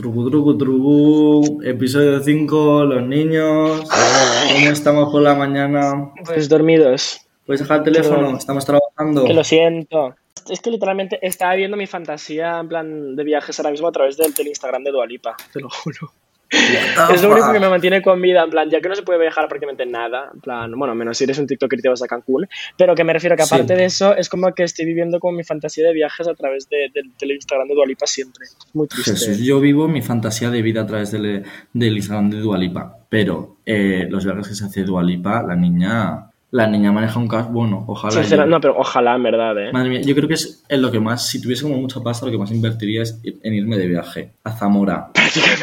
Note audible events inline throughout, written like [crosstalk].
Trucu, trucu, trucu. Episodio 5, los niños. ¿Cómo estamos por la mañana? Pues dormidos. ¿Puedes dejar el teléfono? Pero- Estamos trabajando. Que lo siento. Es que literalmente estaba viendo mi fantasía en plan de viajes ahora mismo a través del, del Instagram de Dualipa, te lo juro. Es lo único que me mantiene con vida, en plan, ya que no se puede viajar prácticamente nada, en plan, bueno, menos si eres un TikToker y te vas a Cancún, pero que me refiero que Sí. aparte de eso, es como que estoy viviendo como mi fantasía de viajes a través de- del del Instagram de Dualipa siempre. Muy triste. Jesús, yo vivo mi fantasía de vida a través del, del Instagram de Dualipa. Pero eh, los viajes que se hace Dualipa, la niña. La niña maneja un cash bueno, ojalá. Sincera- yo- no, pero ojalá, en verdad, ¿eh? Madre mía, yo creo que es en lo que más, si tuviese como mucha pasta, lo que más invertiría es en irme de viaje a Zamora.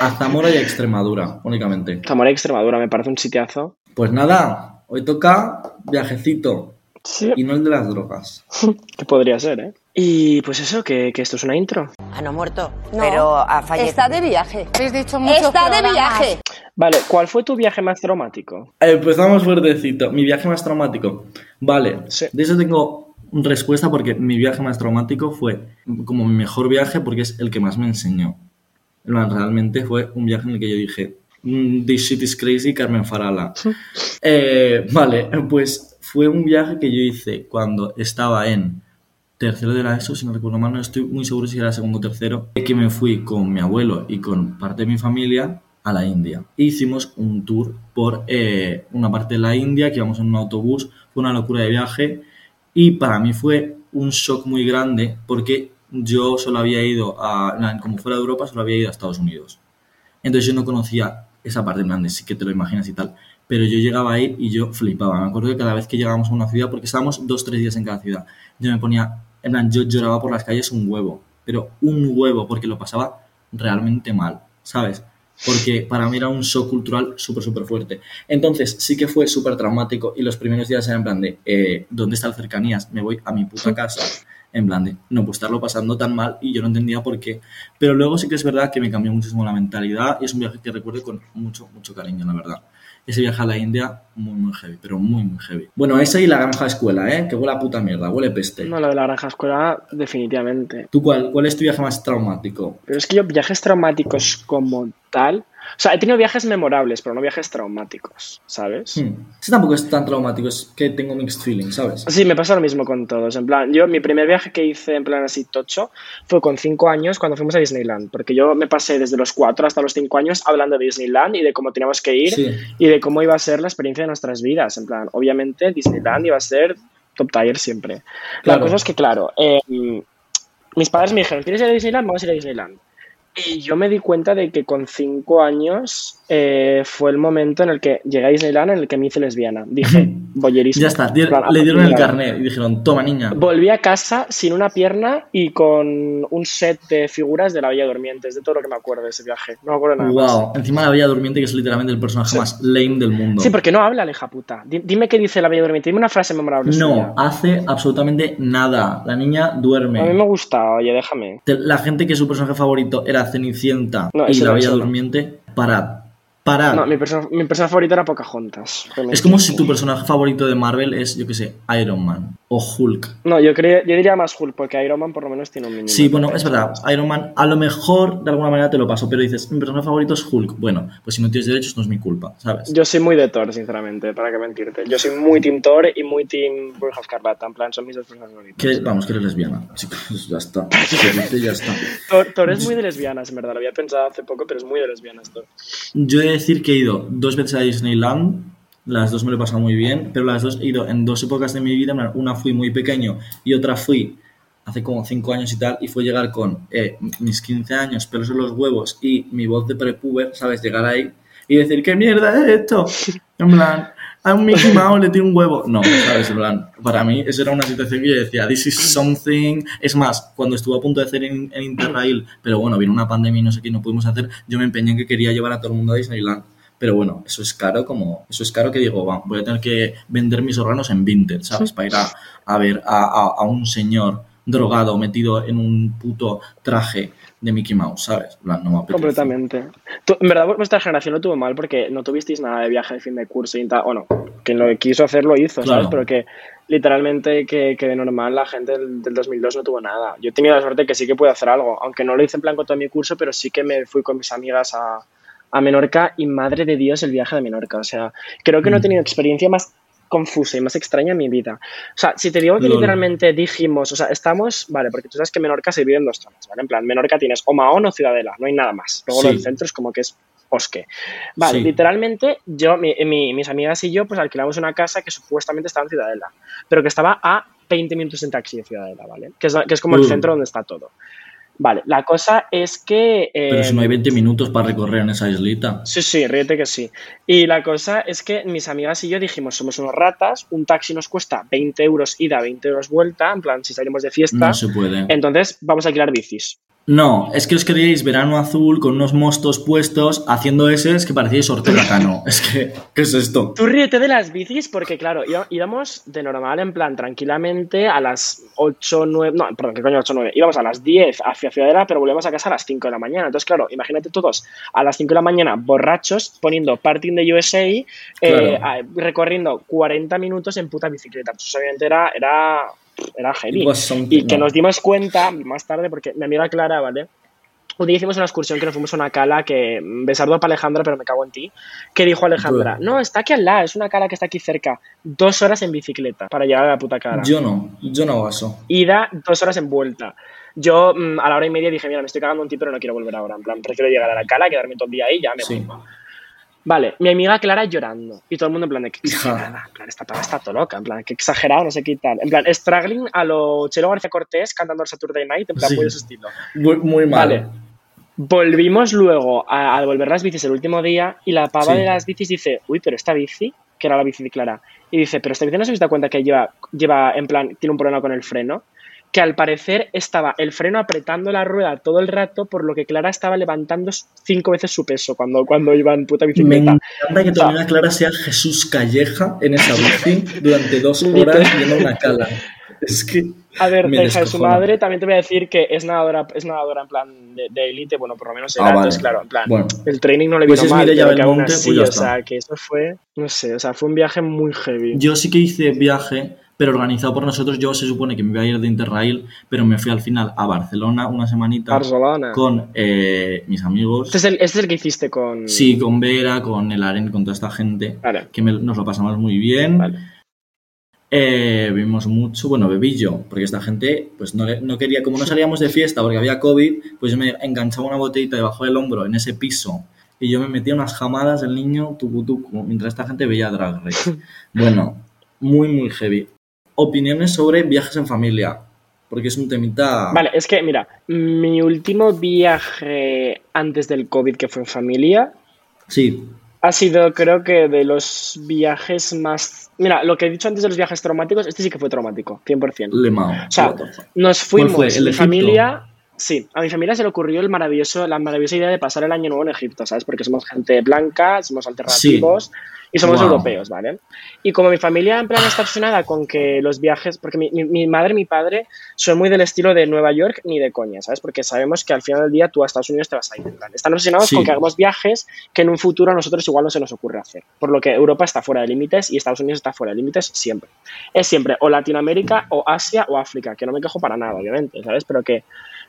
A Zamora y a Extremadura, únicamente. Zamora y Extremadura me parece un sitiazo. Pues nada, hoy toca viajecito Sí. y no el de las drogas. [laughs] Que podría ser, ¿eh? Y pues eso, que, que esto es una intro. Ah, no ha muerto, No, pero ha fallecido. Está de viaje. Habéis dicho muchos Está de viaje. Vale, ¿cuál fue tu viaje más traumático? Empezamos fuertecito. Mi viaje más traumático. Vale, Sí. de eso tengo respuesta porque mi viaje más traumático fue como mi mejor viaje porque es el que más me enseñó. En plan, Realmente fue un viaje en el que yo dije, "Mm, this shit is crazy, Carmen Farala. Eh, vale, pues fue un viaje que yo hice cuando estaba en tercero de la ESO, si no recuerdo mal, no estoy muy seguro si era segundo o tercero, que me fui con mi abuelo y con parte de mi familia a la India. Hicimos un tour por eh, una parte de la India, que íbamos en un autobús, fue una locura de viaje y para mí fue un shock muy grande porque yo solo había ido a, como fuera de Europa, solo había ido a Estados Unidos. Entonces yo no conocía esa parte en plan sí que te lo imaginas y tal. Pero yo llegaba ahí y yo flipaba. Me acuerdo que cada vez que llegábamos a una ciudad, porque estábamos dos, tres días en cada ciudad, yo me ponía, yo lloraba por las calles un huevo. Pero un huevo, porque lo pasaba realmente mal, ¿sabes? Porque para mí era un shock cultural súper, súper fuerte. Entonces sí que fue súper traumático y los primeros días eran en plan de, eh, ¿dónde está el cercanías? Me voy a mi puta casa. En plan de, no, pues estarlo pasando tan mal y yo no entendía por qué. Pero luego sí que es verdad que me cambió muchísimo la mentalidad y es un viaje que recuerdo con mucho, mucho cariño, la verdad. Ese viaje a la India, muy, muy heavy, pero muy, muy heavy. Bueno, esa y la granja escuela, ¿eh? Que huele a puta mierda, huele peste. No, lo de la granja escuela, definitivamente. ¿Tú cuál, cuál es tu viaje más traumático? Pero es que yo viajes traumáticos como tal... O sea, he tenido viajes memorables, pero no viajes traumáticos, ¿sabes? Hmm. Ese tampoco es tan traumático, es que tengo mixed feelings, ¿sabes? Sí, me pasa lo mismo con todos. En plan, yo mi primer viaje que hice en plan así tocho fue con cinco años cuando fuimos a Disneyland, porque yo me pasé desde los cuatro hasta los cinco años hablando de Disneyland y de cómo teníamos que ir Sí. y de cómo iba a ser la experiencia de nuestras vidas. En plan, obviamente Disneyland iba a ser top tier siempre. Claro. La cosa es que, claro, eh, mis padres me dijeron, ¿quieres ir a Disneyland? Vamos a ir a Disneyland. Y yo me di cuenta de que con cinco años eh, fue el momento en el que llegué a Disneyland en el que me hice lesbiana. Dije, boyerismo. Ya está, le dieron el carnet y dijeron, toma niña. Volví a casa sin una pierna y con un set de figuras de la Bella Durmiente. Es de todo lo que me acuerdo de ese viaje. No me acuerdo nada más. Wow, encima la Bella Durmiente que es literalmente el personaje más lame del mundo. Sí, porque no habla la hija puta. Di- Dime qué dice la Bella Durmiente. Dime una frase memorable. suya. No, hace absolutamente nada. La niña A mí duerme. me gusta, oye, déjame. La gente que su personaje favorito era Cenicienta No, y la Bella no. Durmiente, parad. Parad. No, mi persona, mi persona favorita era Pocahontas. es como si tu personaje favorito de Marvel es, yo qué sé, Iron Man o Hulk. No, yo, creo, yo diría más Hulk, porque Iron Man por lo menos tiene un mínimo. Sí, bueno, es verdad. Iron Man, a lo mejor de alguna manera te lo paso, pero dices, mi personaje favorito es Hulk. Bueno, pues si no tienes derechos no es mi culpa, ¿sabes? Yo soy muy de Thor, sinceramente, para qué mentirte. Yo soy muy Team Thor y muy Team Bruja Escarlata. En plan, son mis dos personas favoritas. Que, vamos, que eres lesbiana. Chicos, [laughs] ya está. Ya está. Thor, Thor es muy de lesbianas, en verdad. Lo había pensado hace poco, pero es muy de lesbianas, Thor. Yo he de decir que he ido dos veces a Disneyland, las dos me lo he pasado muy bien, pero las dos he ido en dos épocas de mi vida, una fui muy pequeño y otra fui hace como cinco años y tal, y fue llegar con eh, mis 15 años, pelos en los huevos y mi voz de prepuber, ¿sabes? Llegar ahí y decir, ¿qué mierda es esto? En plan, a un Mickey Mouse le tiene un huevo. No, ¿sabes? En plan, para mí eso era una situación que yo decía, this is something... Es más, cuando estuve a punto de hacer en, en Interrail, pero bueno, vino una pandemia y no sé qué, no pudimos hacer, yo me empeñé en que quería llevar a todo el mundo a Disneyland. Pero bueno, eso es caro como... Eso es caro que digo, va, voy a tener que vender mis órganos en Vinted, ¿sabes? Para ir a, a ver a, a- a un señor drogado, metido en un puto traje de Mickey Mouse, ¿sabes? No me. Completamente. Tú- en verdad, vuestra generación lo tuvo mal porque no tuvisteis nada de viaje de fin de curso y tal. O no, quien lo quiso hacer lo hizo, ¿sabes? Claro. Pero que literalmente que, que de normal la gente del, del 2002 no tuvo nada. Yo he tenido la suerte que sí que pude hacer algo, aunque no lo hice en plan con todo mi curso, pero sí que me fui con mis amigas a, a Menorca y madre de Dios el viaje de Menorca. O sea, creo que no he Mm. tenido experiencia más confusa y más extraña en mi vida. O sea, si te digo que Lol. literalmente dijimos, o sea, estamos, vale, porque tú sabes que Menorca se divide en dos zonas, ¿vale? En plan, Menorca tienes o Mahón o Ciudadela, no hay nada más. Luego Sí. del centro es como que es bosque. Vale, Sí. literalmente yo, mi- mi- mis amigas y yo, pues alquilamos una casa que supuestamente estaba en Ciudadela, pero que estaba a 20 minutos en taxi de Ciudadela, ¿vale? Que es, que es como el Uh. centro donde está todo. Vale, la cosa es que... Pero si no hay 20 minutos para recorrer en esa islita. Sí, sí, ríete que sí. Y la cosa es que mis amigas y yo dijimos, somos unos ratas, un taxi nos cuesta 20 euros ida, 20 euros vuelta, en plan, si salimos de fiesta, No se puede. entonces vamos a alquilar bicis. No, es que os queríais verano azul con unos mostos puestos haciendo ese que parecíais Ortega Cano. [laughs] Es que, ¿qué es esto? Tú ríete de las bicis porque, claro, íbamos- de normal, en plan, tranquilamente a las 8, 9, no, perdón, ¿qué coño 8, 9? Íbamos a las 10 hacia Ciudadela, pero volvíamos a casa a las 5 de la mañana. Entonces, claro, imagínate todos a las 5 de la mañana borrachos poniendo Parting de USA, eh, Claro. recorriendo 40 minutos en puta bicicleta. Pues eso obviamente era, era, era heavy. Y que no. nos dimos cuenta más tarde, porque mi amiga Clara, ¿vale? Un día hicimos una excursión que nos fuimos a una cala que, besardo para Alejandra, pero me cago en ti, que dijo Alejandra, no, está aquí al lado, es una cala que está aquí cerca, dos horas en bicicleta para llegar a la puta cala. Yo no, yo no hago eso. Ida, dos horas en vuelta. Yo mm, a la hora y media dije, mira, me estoy cagando un ti, pero no quiero volver ahora, en plan, prefiero llegar a la cala, quedarme todo el día ahí ya me Sí. voy. Vale, mi amiga Clara llorando. Y todo el mundo en plan de que [laughs] exagerada. En plan, esta pava está todo loca. En plan, que exagerado, no sé qué tal. En plan, struggling a lo Chelo García Cortés cantando el Saturday Night, en plan, Sí. muy de su estilo. Muy, muy mal. Vale. Volvimos luego a, a devolver las bicis el último día y la pava Sí. de las bicis dice, uy, pero esta bici, que era la bici de Clara, y dice, pero esta bici no se habéis dado cuenta que lleva, lleva, en plan, tiene un problema con el freno, que al parecer estaba el freno apretando la rueda todo el rato, por lo que Clara estaba levantando cinco veces su peso cuando, cuando iba en puta Me bicicleta. encanta que O amiga Clara sea Jesús Calleja en esa bici durante dos horas yendo a una cala. Es que. A ver, me la hija de su madre, también te voy a decir que es nadadora, es nadadora en plan de, élite, bueno, por lo menos era, Ah, vale. entonces, claro, en plan, Bueno. el training no le Pues vino mal, pero que aún Belmonte, así, pues o sea, que eso fue, no sé, o sea, fue un viaje muy heavy. Yo sí que hice viaje, pero organizado por nosotros. Yo se supone que me iba a ir de Interrail, pero me fui al final a Barcelona una semanita Barcelona. con eh, mis amigos. Este es, el, este es el que hiciste con... Sí, con Vera, con el Aren, con toda esta gente. Vale, Que me- nos lo pasamos muy bien. vale. Eh, bebimos mucho, bueno, bebí yo, porque esta gente, pues no, no quería, como no salíamos de fiesta porque había COVID, pues me enganchaba una botellita debajo del hombro en ese piso y yo me metía unas jamadas del niño tucu tucu, mientras esta gente veía Drag Race. [laughs] Bueno, muy, muy heavy. Opiniones sobre viajes en familia, porque es un temita... Vale, es que, mira, mi último viaje antes del COVID que fue en familia Sí, ha sido, creo que, de los viajes más... Mira, lo que he dicho antes de los viajes traumáticos, este sí que fue traumático, 100%. Lemao. O sea. Nos fuimos, fue? ¿El de familia, sí, a mi familia se le ocurrió el maravilloso, la maravillosa idea de pasar el año nuevo en Egipto, ¿sabes? Porque somos gente blanca, somos alternativos y somos Wow. europeos, ¿vale? Y como mi familia en plan está obsesionada con que los viajes, porque mi, mi- mi madre y mi padre son muy del estilo de Nueva York ni de coña, ¿sabes? Porque sabemos que al final del día tú a Estados Unidos te vas a ir. plan. Están obsesionados Sí. con que hagamos viajes que en un futuro a nosotros igual no se nos ocurre hacer. Por lo que Europa está fuera de límites y Estados Unidos está fuera de límites siempre es siempre o Latinoamérica o Asia o África, que no me quejo para nada, obviamente, ¿sabes? Pero que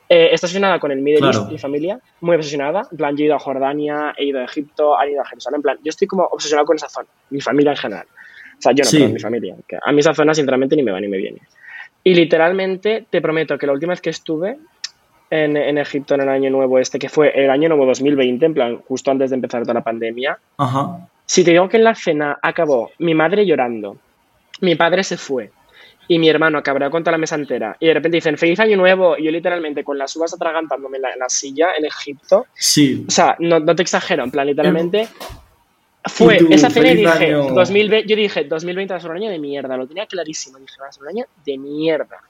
eh, está obsesionada con el Middle Claro. East, mi familia, muy obsesionada. En plan, yo he ido a Jordania, he ido a Egipto, he ido a Jerusalén. En plan, yo estoy como obsesionado con esa zona, mi familia en general. O sea, yo no, Sí. pero mi familia. Que a mí esa zona, sinceramente, ni me va ni me viene. Y literalmente, te prometo que la última vez que estuve en, en Egipto en el año nuevo este, que fue el año nuevo 2020, en plan, justo antes de empezar toda la pandemia, Ajá. si te digo que en la cena acabó mi madre llorando, mi padre se fue y mi hermano cabreado contra la mesa entera y de repente dicen feliz año nuevo y yo literalmente con las uvas atragantándome en la, en la silla en Egipto, Sí, o sea, no, no te exagero, en plan literalmente fue Y tú, esa cena y dije, año. 2020, yo dije 2020 va a ser un año de mierda, lo tenía clarísimo, dije va a ser un año de mierda.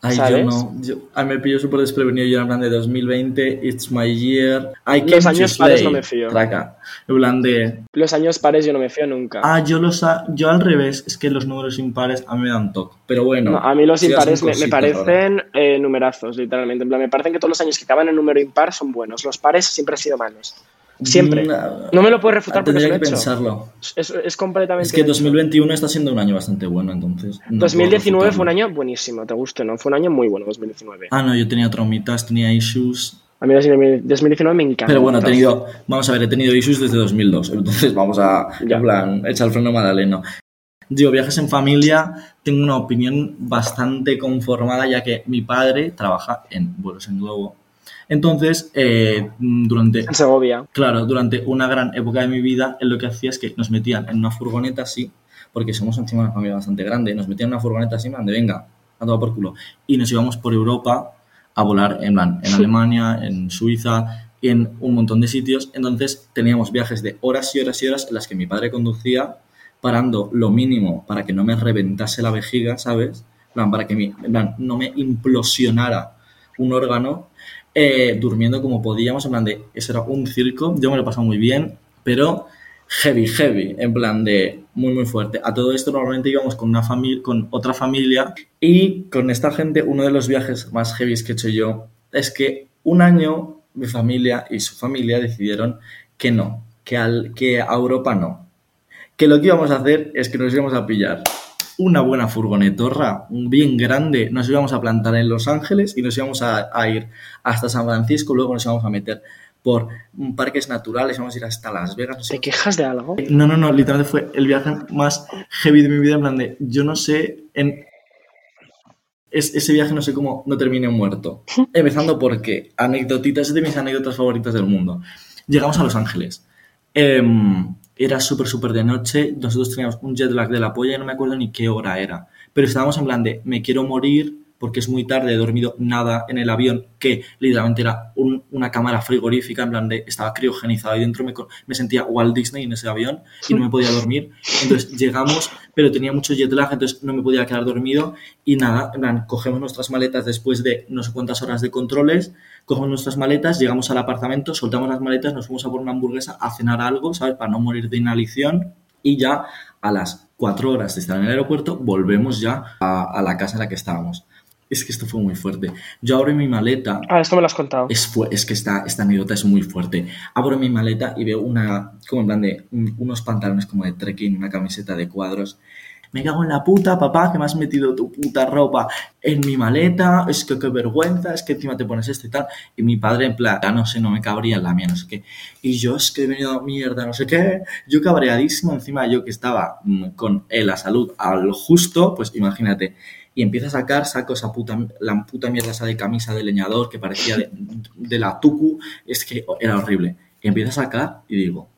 Ay, ¿Sabes? yo no. Yo, a mí me pillo súper desprevenido. Yo en plan de 2020, it's my year. I Los años pares no me fío. Traca. En plan de. Los años pares yo no me fío nunca. Ah, yo los yo al revés, es que los números impares a mí me dan toque. Pero bueno. No, a mí los impares me, me parecen eh, numerazos, literalmente. En plan, me parecen que todos los años que acaban en número impar son buenos. Los pares siempre han sido malos. Siempre. Mm, No me lo puedes refutar porque Tendría es que un hecho. pensarlo. Es, es completamente. Es que un hecho. 2021 está siendo un año bastante bueno, entonces. no 2019 puedo fue un año buenísimo, te guste, ¿no? Fue un año muy bueno 2019. Ah, no, yo tenía traumitas, tenía issues. A mí 2019 me encanta. Pero bueno, he tenido, vamos a ver, he tenido issues desde 2002, entonces vamos a, Ya. en plan, echar el freno Madaleno. Digo, viajes en familia, tengo una opinión bastante conformada, ya que mi padre trabaja en vuelos en globo. Entonces, eh, durante, En Segovia. claro, durante una gran época de mi vida, él lo que hacía es que nos metían en una furgoneta así, porque somos encima una familia bastante grande, nos metían en una furgoneta así, plan de venga, a tomar por culo. Y nos íbamos por Europa a volar en plan, en [laughs] Alemania, en Suiza, en un montón de sitios. Entonces teníamos viajes de horas y horas y horas en las que mi padre conducía, parando lo mínimo para que no me reventase la vejiga, ¿sabes? Para que mi- no me implosionara un órgano, eh, durmiendo como podíamos, en plan de, eso era un circo, yo me lo he muy bien, pero heavy, heavy, en plan de muy, muy fuerte. A todo esto normalmente íbamos con, una familia, con otra familia y con esta gente, uno de los viajes más heavy que he hecho yo es que un año mi familia y su familia decidieron que no, que, al, que a Europa no, que lo que íbamos a hacer es que nos íbamos a pillar una buena furgonetorra, un bien grande, nos íbamos a plantar en Los Ángeles y nos íbamos a, a ir hasta San Francisco, luego nos íbamos a meter por parques naturales, íbamos a ir hasta Las Vegas, no sé ¿Te quejas de algo? no, no, no, literalmente fue el viaje más heavy de mi vida, en plan de, yo no sé, en... Es, ese viaje no sé cómo no terminé muerto. [laughs] Empezando porque, anécdotitas, es de mis anécdotas favoritas del mundo. Llegamos a Los Ángeles. Em, era súper, súper de noche, nosotros teníamos un jet lag de la polla y no me acuerdo ni qué hora era. Pero estábamos en plan de, me quiero morir porque es muy tarde, he dormido nada en el avión, que literalmente era un- una cámara frigorífica, en plan de, estaba criogenizado y dentro me, me sentía Walt Disney en ese avión y no me podía dormir. Entonces [laughs] llegamos, pero tenía mucho jet lag, entonces no me podía quedar dormido y nada, en plan, cogemos nuestras maletas después de no sé cuántas horas de controles, cogemos nuestras maletas, llegamos al apartamento, soltamos las maletas, nos fuimos a por una hamburguesa a cenar algo, ¿sabes? Para no morir de inhalación y ya a las cuatro horas de estar en el aeropuerto volvemos ya a, a la casa en la que estábamos. Es que esto fue muy fuerte. Yo abro mi maleta Ah, esto me lo has contado. es, es que esta, esta anécdota es muy fuerte. Abro mi maleta y veo una, como en plan de, un- unos pantalones como de trekking, una camiseta de cuadros. Me cago en la puta, papá, que me has metido tu puta ropa en mi maleta. Es que qué vergüenza, es que encima te pones esto y tal. Y mi padre, en plan, "Ah, no sé, no me cabría en la mía, no sé qué. Y yo, es que he venido a mierda, no sé qué. Yo cabreadísimo, encima yo que estaba mm, con eh, la salud al justo, pues imagínate. Y empiezo a sacar, saco esa puta, la puta mierda esa de camisa de leñador que parecía de, la tucu, es que era horrible. Y a sacar y digo,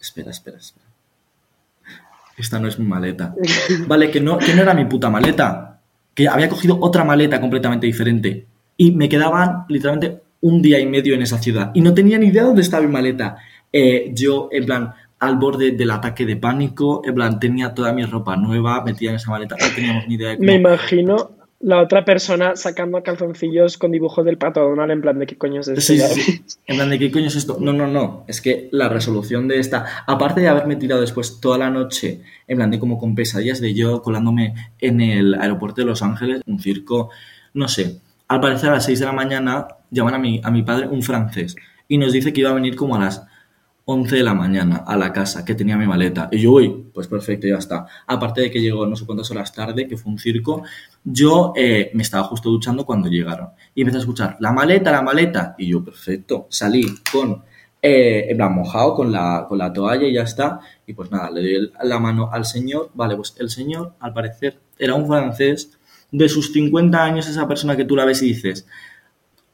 espera, espera, espera. Esta no es mi maleta. [laughs] Vale, que no, que no era mi puta maleta. Que había cogido otra maleta completamente diferente. Y me quedaban literalmente un día y medio en esa ciudad. Y no tenía ni idea dónde estaba mi maleta. Eh, yo, en plan, al borde del ataque de pánico, en plan, tenía toda mi ropa nueva metida en esa maleta. No teníamos ni idea de cómo... Me imagino la otra persona sacando calzoncillos con dibujos del pato Donald en plan de qué coño es esto. Sí, sí. En plan, ¿de qué coño es esto? No, no, no. Es que la resolución de esta, aparte de haberme tirado después toda la noche, en plan de como con pesadillas de yo colándome en el aeropuerto de Los Ángeles, un circo, no sé. Al parecer a las 6 de la mañana llaman a mi, a mi padre un francés y nos dice que iba a venir como a las 11 de la mañana a la casa, que tenía mi maleta. Y yo, uy, pues perfecto, ya está. Aparte de que llegó no sé cuántas horas tarde, que fue un circo, yo eh, me estaba justo duchando cuando llegaron. Y empecé a escuchar, la maleta, la maleta. Y yo, perfecto, salí con, eh, en mojado con la, con la toalla y ya está. Y pues nada, le doy el- la mano al señor. Vale, pues el señor, al parecer, era un francés de sus 50 años, esa persona que tú la ves y dices,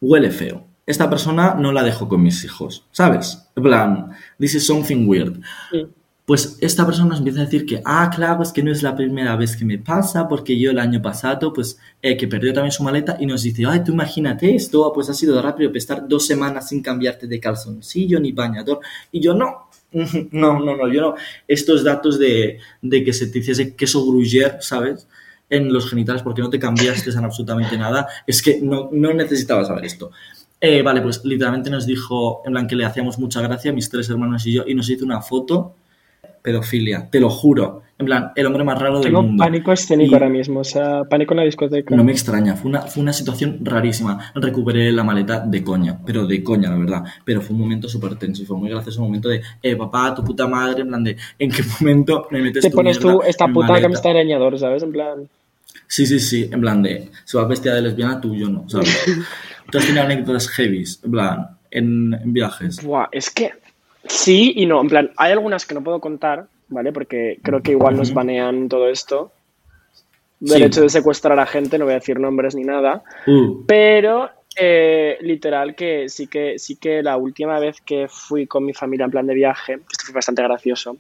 huele feo. Esta persona no la dejo con mis hijos, ¿sabes? En plan, this is something weird. Sí. Pues esta persona nos empieza a decir que, ah, claro, es que no es la primera vez que me pasa, porque yo el año pasado, pues, eh, que perdió también su maleta y nos dice, ay, tú imagínate esto, pues ha sido rápido estar dos semanas sin cambiarte de calzoncillo ni bañador. Y yo, no, [laughs] no, no, no, yo no. Estos datos de, de que se te hiciese queso gruyère, ¿sabes? en los genitales porque no te cambiaste en absolutamente nada. Es que no, no necesitaba saber esto. Eh, vale, pues literalmente nos dijo, en plan que le hacíamos mucha gracia, mis tres hermanos y yo, y nos hizo una foto, pedofilia, te lo juro. En plan, el hombre más raro del Tengo mundo. pánico escénico Y- ahora mismo, o sea, pánico en la discoteca. No me extraña, fue una, fue una situación rarísima. Recuperé la maleta de coña, pero de coña, la verdad. Pero fue un momento súper tenso y fue muy gracioso un momento de, eh, papá, tu puta madre, en plan de, ¿en qué momento me metes Te tu pones mierda tú esta puta maleta? camiseta de leñador, ¿sabes? En plan... Sí, sí, sí, en plan de, se va vestida de lesbiana, tú yo no, ¿sabes? Tú has tenido anécdotas heavies, en plan, en, en viajes. Buah, es que sí y no. En plan, hay algunas que no puedo contar, ¿vale? Porque creo que igual nos banean todo esto. Del Sí. hecho de secuestrar a gente, no voy a decir nombres ni nada. Uh, Pero literal que sí que sí que la última vez que fui con mi familia en plan de viaje, esto fue bastante gracioso,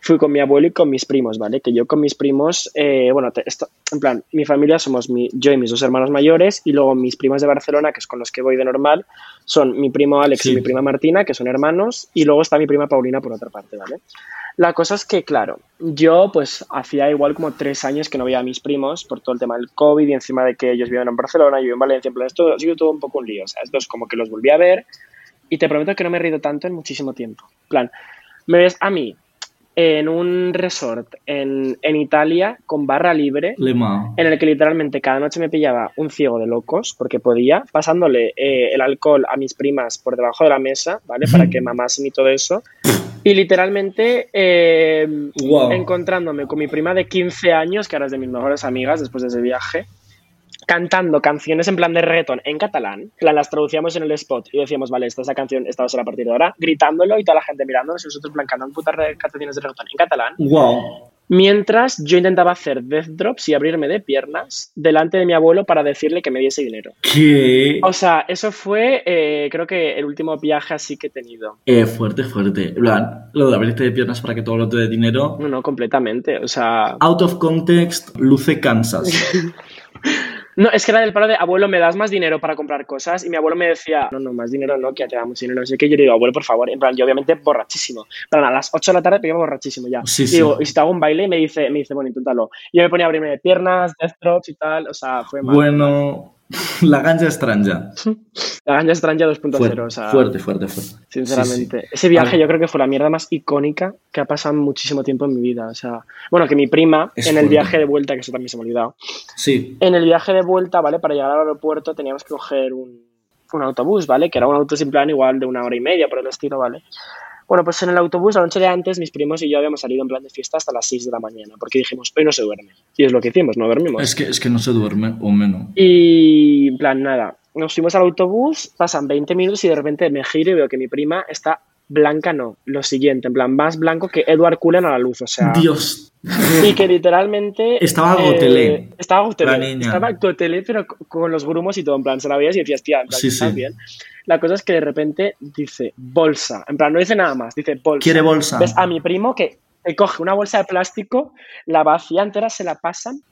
fui con mi abuelo y con mis primos, ¿vale? Que yo con mis primos, eh, bueno, te- esto, en plan, mi familia somos mi, yo y mis dos hermanos mayores y luego mis primos de Barcelona, que es con los que voy de normal, son mi primo Alex Sí. y mi prima Martina, que son hermanos, y luego está mi prima Paulina por otra parte, ¿vale? La cosa es que, claro, yo pues hacía igual como tres años que no veía a mis primos por todo el tema del COVID y encima de que ellos viven en Barcelona, yo vivo en Valencia, en plan, esto ha sido todo un poco un lío, o sea, esto es como que los volví a ver y te prometo que no me he reído tanto en muchísimo tiempo. Plan, me ves a mí en un resort en, en Italia con barra libre lema. en el que literalmente cada noche me pillaba un ciego de locos, porque podía, pasándole eh, el alcohol a mis primas por debajo de la mesa, ¿vale? Para que mamasen y todo eso. Y literalmente eh, Wow. encontrándome con mi prima de 15 años, que ahora es de mis mejores amigas después de ese viaje, cantando canciones en plan de reggaeton en catalán, las traducíamos en el spot y decíamos, vale, esta es la canción, esta va a ser a partir de ahora, gritándolo y toda la gente mirándonos y nosotros en plan cantando putas canciones de reggaeton en catalán. Wow. Mientras yo intentaba hacer death drops y abrirme de piernas delante de mi abuelo para decirle que me diese dinero. ¿Qué? O sea, eso fue, eh, creo que el último viaje así que he tenido. Eh, fuerte, fuerte. En plan, lo de abrirte de piernas para que todo lo te dé dinero. No, no, completamente. O sea, Out of context, luce Kansas. [laughs] no, es que era del palo de abuelo, ¿me das más dinero para comprar cosas? Y mi abuelo me decía, no, no, más dinero no, que ya te damos dinero. No sé qué. Yo le digo, abuelo, por favor. En plan, yo obviamente borrachísimo. Plan, a las 8 de la tarde, pero iba borrachísimo ya. Sí, y sí. digo, y si te hago un baile, me dice, me dice, bueno, inténtalo. Y yo me ponía a abrirme de piernas, death drops y tal. O sea, fue mal. Bueno, la ganja extraña. La ganja extraña 2.0, Fuerte, o sea. fuerte, fuerte, fuerte. Sinceramente. Sí, sí. Ese viaje yo creo que fue la mierda más icónica que ha pasado muchísimo tiempo en mi vida. O sea, bueno, que mi prima, Es en el viaje de vuelta, que eso también se me ha olvidado, Sí. en el viaje de vuelta, ¿vale? Para llegar al aeropuerto teníamos que coger un, un autobús, ¿vale? Que era un autobús en plan igual de una hora y media por el estilo, ¿vale? Bueno, pues en el autobús, la noche de antes, mis primos y yo habíamos salido en plan de fiesta hasta las 6 de la mañana, porque dijimos, hoy no se duerme. Y es lo que hicimos, no dormimos. Es que, es que no se duerme, o menos. Y en plan, nada, nos fuimos al autobús, pasan 20 minutos y de repente me giro y veo que mi prima está blanca, no, lo siguiente, en plan, más blanco que Edward Cullen a la luz, o sea. Dios. Y que literalmente. Estaba eh, gotelé. estaba gotelé. Estaba gotelé, pero co- con los grumos y todo, en plan, se la veías y decías, tía, en plan, Sí, ¿estás sí. bien? La cosa es que de repente dice bolsa, en plan, no dice nada más, dice bolsa. Quiere bolsa. Ves a mi primo que que coge una bolsa de plástico, la vacía entera, se la pasan.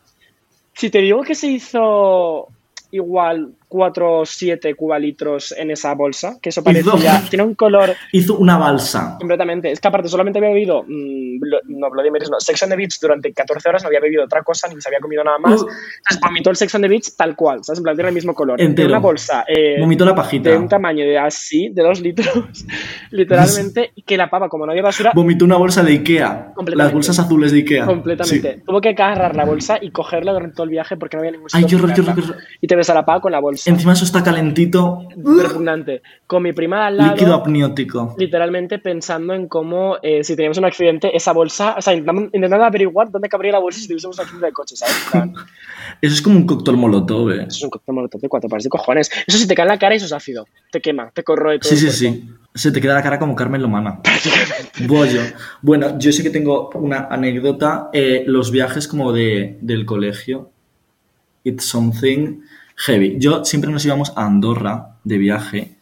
Si te digo que se hizo igual 4 o 7 cubalitros en esa bolsa, que eso parecía, [laughs] tiene un color Hizo una balsa. completamente. Es que aparte solamente había bebido, mm, no, Bloody Marys, no, Sex on the Beach durante 14 horas, no había bebido otra cosa, ni se había comido nada más. Uh. Entonces vomitó el Sex on the Beach tal cual, ¿sabes? En plan, tiene el mismo color. Entero. En una bolsa eh, Vomitó la pajita. de un tamaño de así, de 2 litros, [laughs] literalmente, [laughs] y que la papa, como no había basura, Vomitó una bolsa de Ikea. Las bolsas azules de Ikea. completamente. Sí. Tuvo que agarrar la bolsa y cogerla durante todo el viaje porque no había ningún Ay, sitio horror, qué meterla. horror. Y te ves a la pava con la bolsa. Encima eso está calentito. Repugnante. Con mi prima al lado. Líquido amniótico. literalmente pensando en cómo eh, si teníamos un accidente, esa bolsa, o sea, intentando, intentando averiguar dónde cabría la bolsa si tuviésemos un accidente de coche, ¿sabes? Plan, [laughs] Eso es como un cóctel molotov, eh. Eso es un cóctel molotov de cuatro pares de cojones. Eso si te cae en la cara, eso es ácido. Te quema, te corroe todo. Sí, sí, sí. Se te queda la cara como Carmen Lomana. [laughs] Bollo. Bueno, yo sí que tengo una anécdota. eh, los viajes como de, del colegio. It's something heavy. Yo siempre nos íbamos a Andorra de viaje.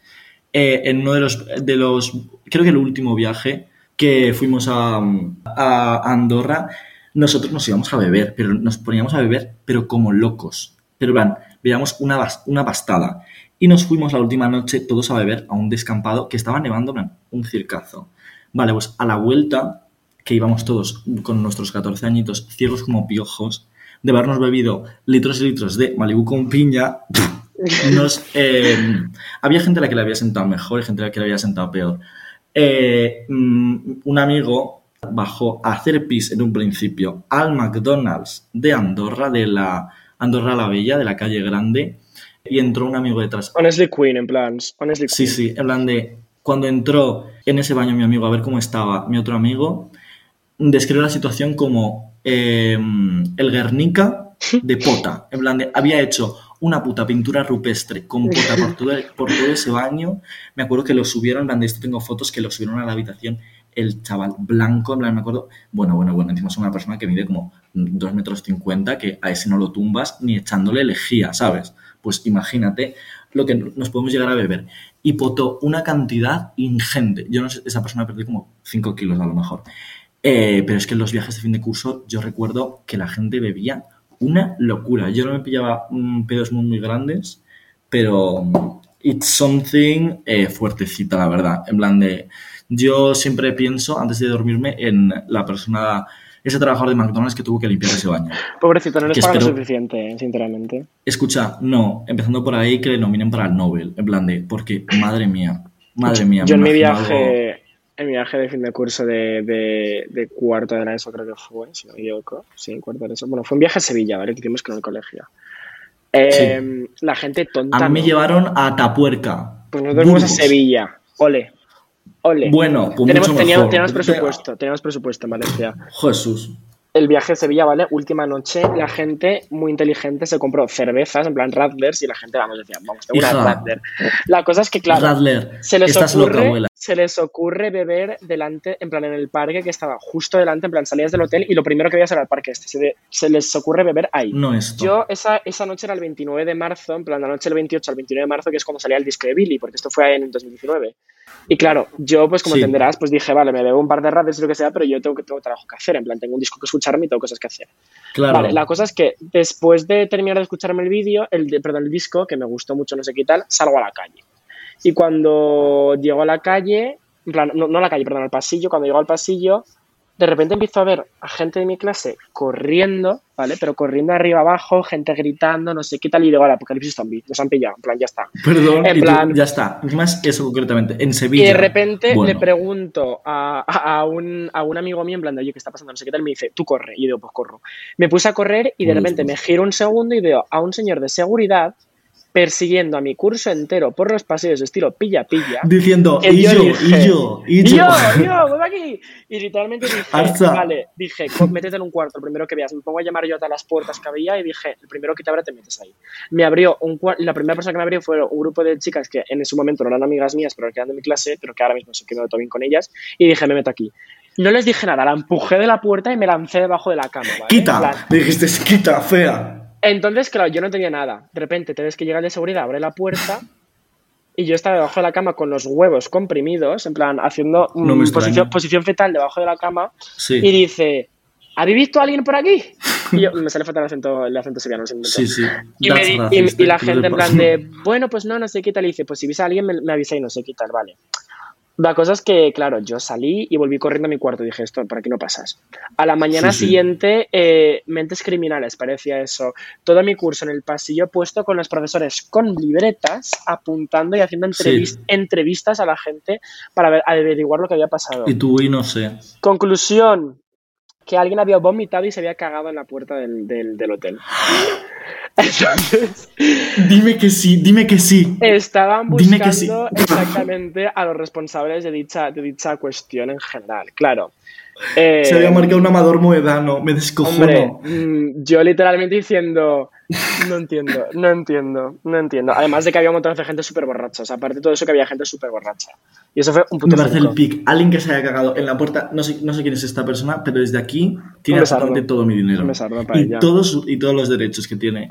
eh, en uno de los, de los. Creo que el último viaje que fuimos a, a Andorra, nosotros nos íbamos a beber, pero nos poníamos a beber, pero como locos. Pero, plan, veíamos una, una bastada. Y nos fuimos la última noche todos a beber a un descampado que estaba nevando, un circazo. Vale, pues a la vuelta, que íbamos todos con nuestros 14 añitos, ciegos como piojos, de habernos bebido litros y litros de Malibu con piña, [laughs] nos, eh, había gente a la que le había sentado mejor y gente a la que le había sentado peor. Eh, mm, un amigo bajó a hacer pis en un principio al McDonald's de Andorra, de la Andorra la Bella, de la calle Grande, y entró un amigo detrás. Honestly Queen, en plan. Honestly Sí, Queen. sí, en plan de cuando entró en ese baño mi amigo a ver cómo estaba mi otro amigo, describió la situación como eh, el Guernica de pota. En plan había hecho una puta pintura rupestre con pota por todo, ese baño. Me acuerdo que lo subieron, en plan esto tengo fotos que lo subieron a la habitación el chaval blanco, en plan, me acuerdo, bueno, bueno, bueno, encima es una persona que mide como 2 metros 50, que a ese no lo tumbas ni echándole lejía, ¿sabes? Pues imagínate lo que nos podemos llegar a beber. Y potó una cantidad ingente. Yo no sé, esa persona perdió como 5 kilos a lo mejor. Eh, pero es que en los viajes de fin de curso yo recuerdo que la gente bebía una locura. Yo no me pillaba pedos muy, muy grandes, pero mm, it's something eh, fuertecita, la verdad. En plan de... Yo siempre pienso, antes de dormirme, en la persona, ese trabajador de McDonald's que tuvo que limpiar ese baño. Pobrecito, no les pagan lo espero- suficiente, eh, sinceramente. Escucha, no, empezando por ahí que le nominen para el Nobel, en plan de, porque, madre mía, madre mía. Yo en mi algo- viaje, en mi viaje de fin de curso de, de, de cuarto de la ESO creo que fue, si no me equivoco. Sí, cuarto de la ESO. Bueno, fue un viaje a Sevilla, ¿vale? Que hicimos con el colegio. Eh, La gente tonta. A mí me llevaron a Tapuerca. Pues nosotros fuimos a. Sevilla. Ole. Ole. Bueno, pues tenemos, mucho teníamos, mejor. teníamos presupuesto, teníamos presupuesto en Valencia. Jesús. El viaje a Sevilla, ¿vale? Última noche, la gente muy inteligente se compró cervezas, en plan Radlers, y la gente, vamos, decía, vamos, tengo una. Radler. La cosa es que, claro, Radler, se les, loca, ocurre, abuela. se les ocurre beber delante, en plan en el parque que estaba justo delante, en plan salías del hotel y lo primero que veías era el parque este. Se, de- se les ocurre beber ahí. No esto. Yo esa, esa noche era el 29 de marzo, en plan la noche del 28 al 29 de marzo, que es cuando salía el disco de Billy, porque esto fue en 2019. Y claro, yo pues como Sí. entenderás, pues dije, vale, me bebo un par de ratos y lo que sea, pero yo tengo, tengo trabajo que hacer, en plan tengo un disco que escucharme y tengo cosas que hacer. Claro. Vale, la cosa es que después de terminar de escucharme el vídeo, el, perdón, el disco, que me gustó mucho, no sé qué tal, salgo a la calle. Y cuando llego a la calle, en plan, no, no a la calle, perdón, al pasillo, cuando llego al pasillo, de repente empiezo a ver a gente de mi clase corriendo, ¿vale? Pero corriendo arriba abajo, gente gritando, no sé qué tal, y digo, ahora, Apocalipsis Zombie, nos han pillado, en plan, ya está. Perdón, en y tú- plan- ya está. Es eso concretamente, en Y Sevilla. de repente Bueno. le pregunto a, a- a un, a un amigo mío, en plan, de, oye, ¿qué está pasando? No sé qué tal, me dice, tú corre. Y yo digo, pues corro. Me puse a correr y de repente me giro un segundo y veo a un señor de seguridad persiguiendo a mi curso entero por los pasillos estilo pilla-pilla. Diciendo, y yo, dije, y yo, y ¡Y yo. yo, yo, ven aquí! Y literalmente dije, Arza. vale, dije, métete en un cuarto, el primero que veas. Me pongo a llamar yo a todas las puertas que había y dije, el primero que te abra te metes ahí. Me abrió un cuarto, la primera persona que me abrió fue un grupo de chicas que en su momento no eran amigas mías, pero que eran de mi clase, pero que ahora mismo se quedó todo bien con ellas. Y dije, me meto aquí. No les dije nada, la empujé de la puerta y me lancé debajo de la cama. ¿vale? Quita. Me dijiste, quita, fea. Entonces, claro, yo no tenía nada. De repente te ves que llega el de seguridad, abre la puerta y yo estaba debajo de la cama con los huevos comprimidos, en plan, haciendo mm, No posición, posición fetal debajo de la cama Sí. y dice, ¿habéis visto a alguien por aquí? [laughs] Y yo, me sale fatal el acento, el acento sevillano. Sí, sí. Y, me y- y la gente en plan de, [laughs] bueno, pues no, no sé qué tal. Y dice, pues si ves a alguien me, me avisáis, no sé qué tal, vale. La cosa es que, claro, yo salí y volví corriendo a mi cuarto. Dije, esto, por aquí no pasas. A la mañana Sí, sí. siguiente, eh, mentes criminales, parecía eso. Todo mi curso en el pasillo puesto con los profesores con libretas, apuntando y haciendo Sí. entrevistas a la gente para ver- averiguar lo que había pasado. Y tú, y no sé. Conclusión, que alguien había vomitado y se había cagado en la puerta del, del- del hotel. [gasps] Entonces, Dime que sí, dime que sí. estaban Dime que sí. buscando [laughs] exactamente a los responsables de dicha, de dicha cuestión en general. Claro. Eh, Se había marcado un amador moedano, me descojono. Hombre, mm, yo literalmente diciendo, no entiendo, no entiendo, no entiendo. Además de que había un montón de gente súper borracha. O sea, aparte de todo eso que había gente súper borracha. Y eso fue un puto Me parece el pic. Alguien que se haya cagado en la puerta, no sé, no sé quién es esta persona, pero desde aquí tiene absolutamente todo mi dinero. Para y, ella. todos, y todos los derechos que tiene.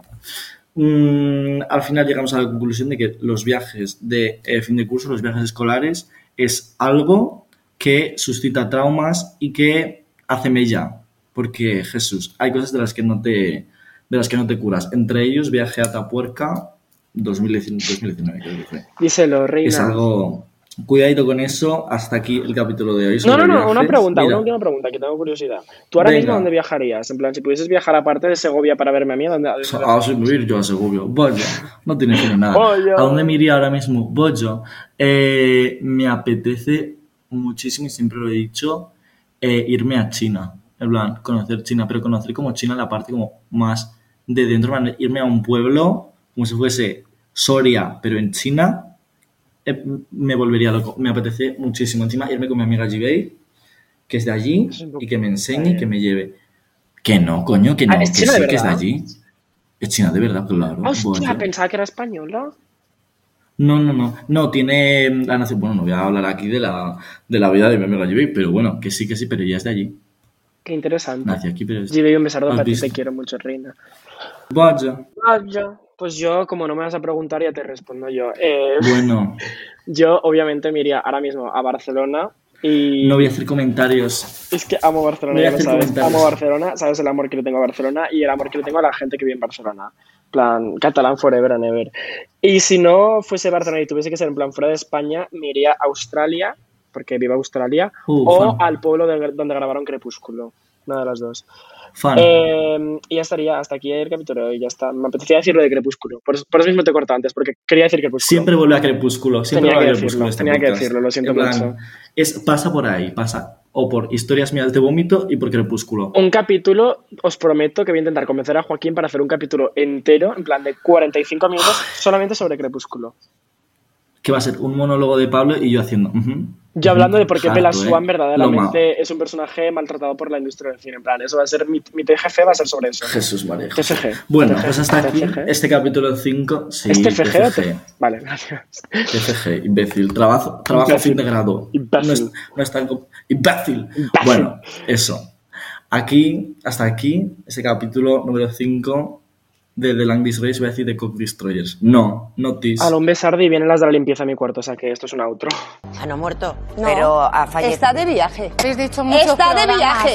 Mm, al final llegamos a la conclusión de que los viajes de eh, fin de curso, los viajes escolares, es algo que suscita traumas y que hace mella. Porque, Jesús, hay cosas de las que no te, de las que no te curas. Entre ellos, viaje a Tapuerca 2019, 2019 creo que fue. Díselo, reina. Es algo, Cuidadito con eso, hasta aquí el capítulo de hoy. No, no, no, una pregunta, Mira, una última pregunta, que tengo curiosidad. ¿Tú ahora Venga. mismo dónde viajarías? En plan, si pudieses viajar aparte de Segovia para verme a mí, ¿a ¿dónde? a dónde- A subir yo a Segovia. Vaya, no tiene en nada. Vaya. ¿A dónde me iría ahora mismo? Vaya, eh, me apetece muchísimo, y siempre lo he dicho, eh, irme a China. En plan, conocer China, pero conocer como China la parte como más de dentro. en plan, irme a un pueblo como si fuese Soria, pero en China, eh, me volvería loco. Me apetece muchísimo. Encima, irme con mi amiga Jibei, que es de allí, y que me enseñe y que me lleve. Que no, coño, que no, Ah, ¿es que sí, que es de allí. Es China de verdad, claro. Hostia, pensaba que era española. No, no, no. No, tiene la nación. Bueno, no voy a hablar aquí de la, de la vida de mi amiga Jibei, pero bueno, que sí, que sí, pero ella es de allí. Qué interesante. Nació aquí, pero es. Gibey, un besardo ¿Has para ti, te quiero mucho, reina. Vaya. Vaya. Pues yo, como no me vas a preguntar, ya te respondo yo. Eh, Bueno, [laughs] yo, obviamente, me iría ahora mismo a Barcelona y... no voy a hacer comentarios. Es que amo Barcelona, ya lo sabes. Amo Barcelona, sabes el amor que le tengo a Barcelona y el amor que le tengo a la gente que vive en Barcelona. plan, catalán forever and ever. Y si no fuese Barcelona y tuviese que ser en plan fuera de España, me iría a Australia, porque viva Australia, Uh, o al pueblo de- donde grabaron Crepúsculo. Una de las dos. Fan. Eh, y ya estaría, hasta aquí el capítulo de hoy, ya está. Me apetecía decir lo de Crepúsculo. Por, eso- por eso mismo te he cortado antes, porque quería decir Crepúsculo. Siempre vuelve a Crepúsculo. Siempre Tenía vuelve a Crepúsculo. decirlo, este tenía que decirlo, lo siento plan, mucho. Es, pasa por ahí, pasa. O por historias mías de vómito y por Crepúsculo. Un capítulo, os prometo que voy a intentar convencer a Joaquín para hacer un capítulo entero, en plan de 45 minutos, solamente sobre Crepúsculo. Que va a ser un monólogo de Pablo y yo haciendo. ujú, Yo hablando de por qué Bella ¿eh? Swan ma- verdaderamente es un personaje maltratado por la industria del cine. En plan, eso va a ser mi, mi TGF, va a ser sobre eso. Jesús María. TFG. Bueno, TFG. pues hasta aquí TFG. este capítulo 5. Sí, ¿Es TFG TFG. Vale, gracias. TFG, imbécil. Trabajo, trabajo Imbécil. fin de grado. Imbécil. No es, no es tan imbécil. Imbécil. Bueno, eso. Aquí, hasta aquí, ese capítulo número 5 de The Lang Race, voy a decir de Cock Destroyers. No, Notice. A un Sardi vienen las de la limpieza a mi cuarto, o sea que esto es un outro. Ah, no ha muerto, No, pero ha fallecido. Está de viaje. Habéis dicho muchos Está de programas. viaje.